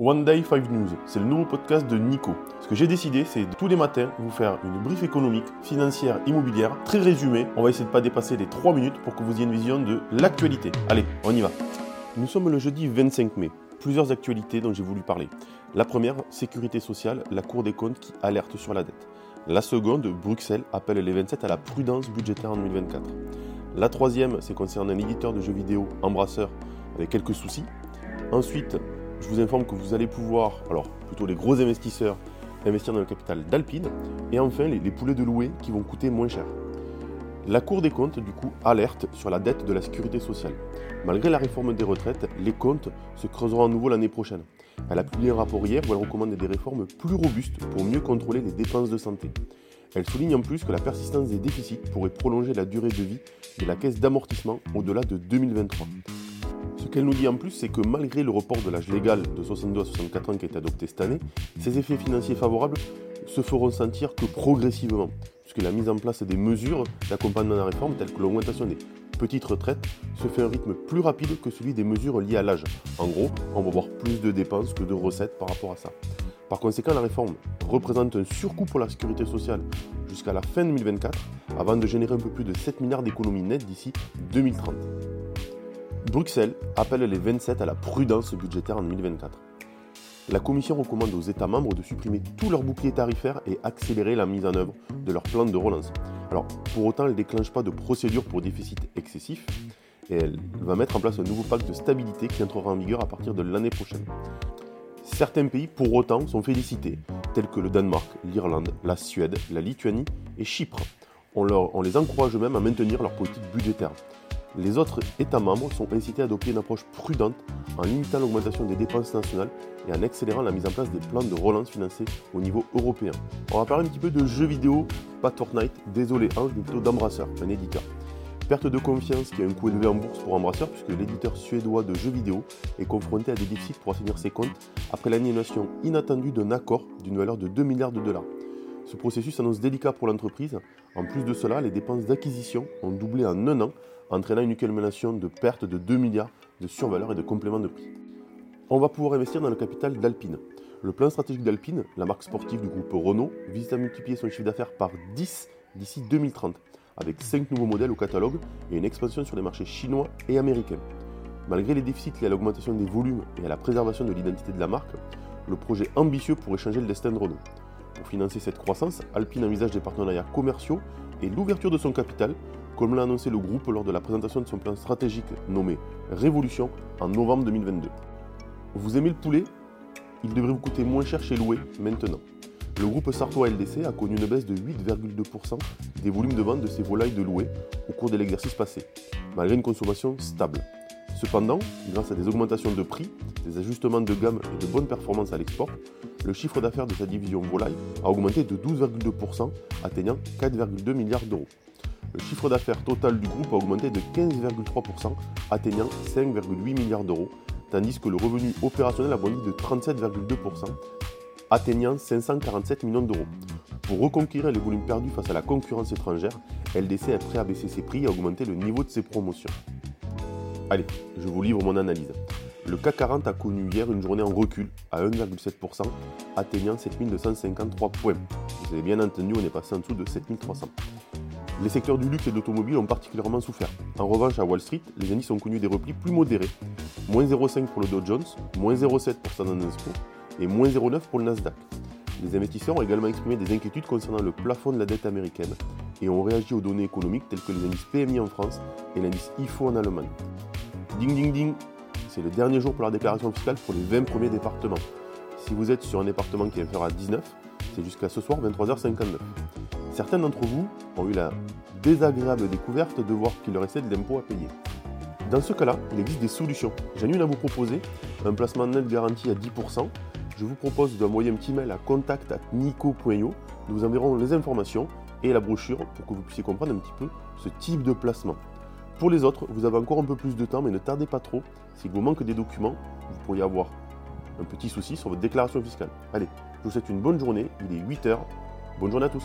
One Day 5 News, c'est le nouveau podcast de Nico. Ce que j'ai décidé, c'est tous les matins vous faire une brief économique, financière, immobilière, très résumée. On va essayer de ne pas dépasser les 3 minutes pour que vous ayez une vision de l'actualité. Allez, on y va. Nous sommes le jeudi 25 mai. Plusieurs actualités dont j'ai voulu parler. La première, sécurité sociale, la Cour des comptes qui alerte sur la dette. La seconde, Bruxelles appelle les 27 à la prudence budgétaire en 2024. La troisième, c'est concernant un éditeur de jeux vidéo, Embrasseur, avec quelques soucis. Ensuite, je vous informe que vous allez pouvoir, alors plutôt les gros investisseurs, investir dans le capital d'Alpine. Et enfin, les, poulets de louer qui vont coûter moins cher. La Cour des comptes, du coup, alerte sur la dette de la sécurité sociale. Malgré la réforme des retraites, les comptes se creuseront à nouveau l'année prochaine. Elle a publié un rapport hier où elle recommande des réformes plus robustes pour mieux contrôler les dépenses de santé. Elle souligne en plus que la persistance des déficits pourrait prolonger la durée de vie de la caisse d'amortissement au-delà de 2023. Qu'elle nous dit en plus, c'est que malgré le report de l'âge légal de 62 à 64 ans qui est adopté cette année, ces effets financiers favorables se feront sentir que progressivement, puisque la mise en place des mesures d'accompagnement de la réforme, telles que l'augmentation des petites retraites, se fait à un rythme plus rapide que celui des mesures liées à l'âge. En gros, on va voir plus de dépenses que de recettes par rapport à ça. Par conséquent, la réforme représente un surcoût pour la sécurité sociale jusqu'à la fin 2024, avant de générer un peu plus de 7 milliards d'économies nettes d'ici 2030. Bruxelles appelle les 27 à la prudence budgétaire en 2024. La Commission recommande aux États membres de supprimer tous leurs boucliers tarifaires et accélérer la mise en œuvre de leur plan de relance. Alors, pour autant, elle ne déclenche pas de procédure pour déficit excessif et elle va mettre en place un nouveau pacte de stabilité qui entrera en vigueur à partir de l'année prochaine. Certains pays, pour autant, sont félicités, tels que le Danemark, l'Irlande, la Suède, la Lituanie et Chypre. On, on les encourage même à maintenir leur politique budgétaire. Les autres États membres sont incités à adopter une approche prudente en limitant l'augmentation des dépenses nationales et en accélérant la mise en place des plans de relance financés au niveau européen. On va parler un petit peu de jeux vidéo, pas Fortnite, désolé Ange, mais plutôt d'Embrasseur, un éditeur. Perte de confiance qui a un coût élevé en bourse pour Embrasseur puisque l'éditeur suédois de jeux vidéo est confronté à des déficits pour assainir ses comptes après l'annulation inattendue d'un accord d'une valeur de 2 milliards de dollars. Ce processus annonce délicat pour l'entreprise. En plus de cela, les dépenses d'acquisition ont doublé en un an entraînant une accumulation de pertes de 2 milliards de survaleur et de compléments de prix. On va pouvoir investir dans le capital d'Alpine. Le plan stratégique d'Alpine, la marque sportive du groupe Renault, vise à multiplier son chiffre d'affaires par 10 d'ici 2030, avec 5 nouveaux modèles au catalogue et une expansion sur les marchés chinois et américains. Malgré les déficits liés à l'augmentation des volumes et à la préservation de l'identité de la marque, le projet ambitieux pourrait changer le destin de Renault. Pour financer cette croissance, Alpine envisage des partenariats commerciaux et l'ouverture de son capital comme l'a annoncé le groupe lors de la présentation de son plan stratégique nommé Révolution en novembre 2022. Vous aimez le poulet? Il devrait vous coûter moins cher chez Loué maintenant. Le groupe Sartois LDC a connu une baisse de 8,2% des volumes de vente de ses volailles de loué au cours de l'exercice passé, malgré une consommation stable. Cependant, grâce à des augmentations de prix, des ajustements de gamme et de bonnes performances à l'export, le chiffre d'affaires de sa division volaille a augmenté de 12,2%, atteignant 4,2 milliards d'euros. Le chiffre d'affaires total du groupe a augmenté de 15,3%, atteignant 5,8 milliards d'euros, tandis que le revenu opérationnel a bondi de 37,2%, atteignant 547 millions d'euros. Pour reconquérir les volumes perdus face à la concurrence étrangère, LDC est prêt à baisser ses prix et à augmenter le niveau de ses promotions. Allez, je vous livre mon analyse. Le CAC 40 a connu hier une journée en recul à 1,7%, atteignant 7253 points. Vous avez bien entendu, on est passé en dessous de 7300. Les secteurs du luxe et de l'automobile ont particulièrement souffert. En revanche, à Wall Street, les indices ont connu des replis plus modérés. Moins 0,5 pour le Dow Jones, moins 0,7 pour Standard Poor's et moins 0,9 pour le Nasdaq. Les investisseurs ont également exprimé des inquiétudes concernant le plafond de la dette américaine et ont réagi aux données économiques telles que les indices PMI en France et l'indice IFO en Allemagne. Ding ding ding, c'est le dernier jour pour la déclaration fiscale pour les 20 premiers départements. Si vous êtes sur un département qui inférieur à 19, c'est jusqu'à ce soir 23h59. Certains d'entre vous ont eu la désagréable découverte de voir qu'il leur restait de l'impôt à payer. Dans ce cas-là, il existe des solutions. J'ai une à vous proposer, un placement net garanti à 10%. Je vous propose d'envoyer un petit mail à contact.nico.io. Nous vous enverrons les informations et la brochure pour que vous puissiez comprendre un petit peu ce type de placement. Pour les autres, vous avez encore un peu plus de temps, mais ne tardez pas trop. Si vous manque des documents, vous pourriez avoir un petit souci sur votre déclaration fiscale. Allez, je vous souhaite une bonne journée. Il est 8h. Bonne journée à tous.